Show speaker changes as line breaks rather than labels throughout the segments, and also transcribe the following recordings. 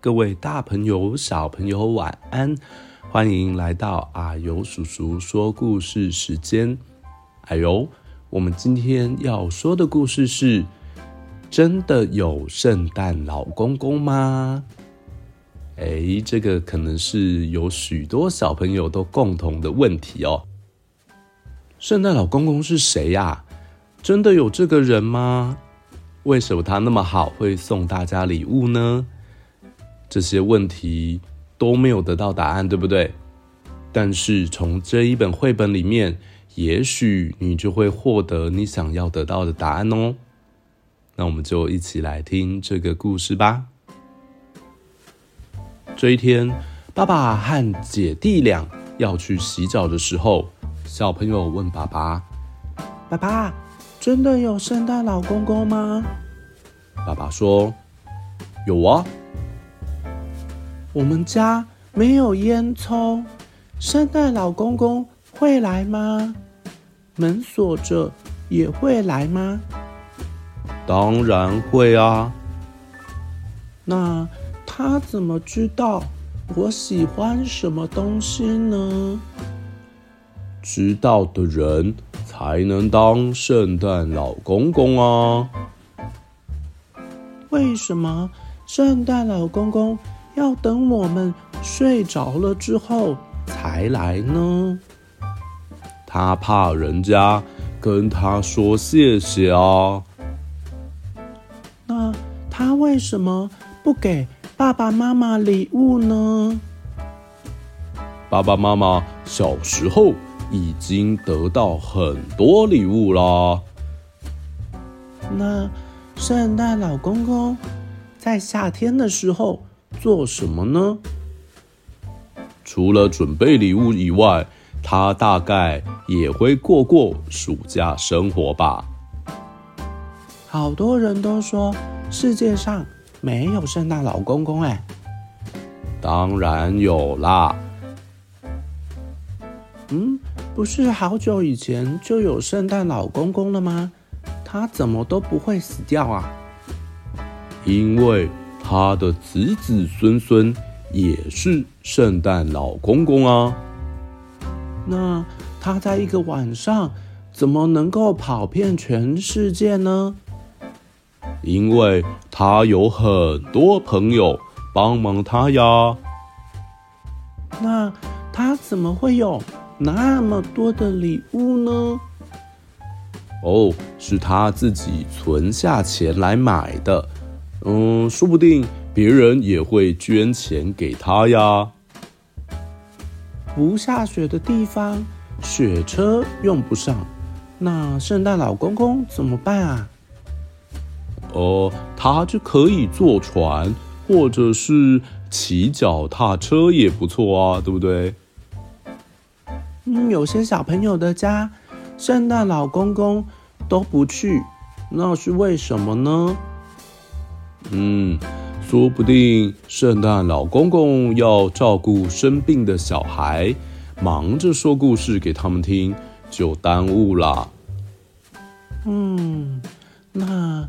各位大朋友、小朋友，晚安！欢迎来到阿尤叔叔说故事时间。哎呦，我们今天要说的故事是：真的有圣诞老公公吗？哎，这个可能是有许多小朋友都共同的问题哦。圣诞老公公是谁呀？真的有这个人吗？为什么他那么好，会送大家礼物呢？这些问题都没有得到答案，对不对？但是从这一本绘本里面，也许你就会获得你想要得到的答案哦。那我们就一起来听这个故事吧。这一天，爸爸和姐弟俩要去洗澡的时候，小朋友问爸爸：“爸爸，真的有圣诞老公公吗？”爸爸说：“有啊。”我们家没有烟囱，圣诞老公公会来吗？门锁着也会来吗？当然会啊。那他怎么知道我喜欢什么东西呢？知道的人才能当圣诞老公公啊。为什么圣诞老公公要等我们睡着了之后才来呢？他怕人家跟他说谢谢啊。那他为什么不给爸爸妈妈礼物呢？爸爸妈妈小时候已经得到很多礼物啦。那圣诞老公公在夏天的时候做什么呢？除了准备礼物以外，他大概也会过过暑假生活吧。好多人都说世界上没有圣诞老公公，哎，当然有啦。嗯，不是好久以前就有圣诞老公公了吗？他怎么都不会死掉啊？因为。他的子子孙孙也是圣诞老公公啊。那他在一个晚上怎么能够跑遍全世界呢？因为他有很多朋友帮忙他呀。那他怎么会有那么多的礼物呢？哦，是他自己存下钱来买的。嗯，说不定别人也会捐钱给他呀。不下雪的地方，雪车用不上，那圣诞老公公怎么办啊？哦，他就可以坐船，或者是骑脚踏车也不错啊，对不对？嗯，有些小朋友的家，圣诞老公公都不去，那是为什么呢？嗯，说不定圣诞老公公要照顾生病的小孩，忙着说故事给他们听，就耽误了。嗯，那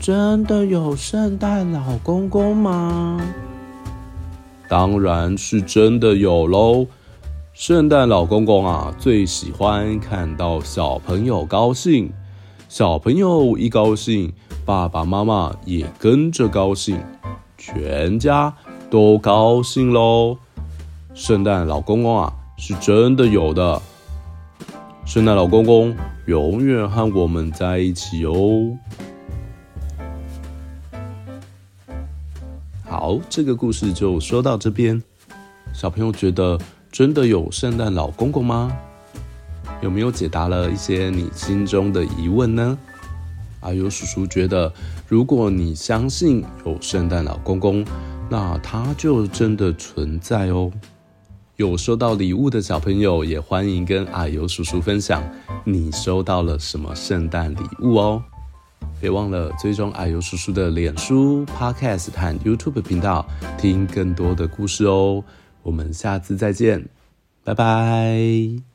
真的有圣诞老公公吗？当然是真的有喽！圣诞老公公啊，最喜欢看到小朋友高兴，小朋友一高兴。爸爸妈妈也跟着高兴，全家都高兴喽！圣诞老公公啊，是真的有的。圣诞老公公永远和我们在一起哦。好，这个故事就说到这边。小朋友觉得真的有圣诞老公公吗？有没有解答了一些你心中的疑问呢？阿尤叔叔觉得，如果你相信有圣诞老公公，那他就真的存在哦。有收到礼物的小朋友，也欢迎跟阿尤叔叔分享你收到了什么圣诞礼物哦。别忘了追踪阿尤叔叔的脸书、Podcast 和 YouTube 频道，听更多的故事哦。我们下次再见，拜拜。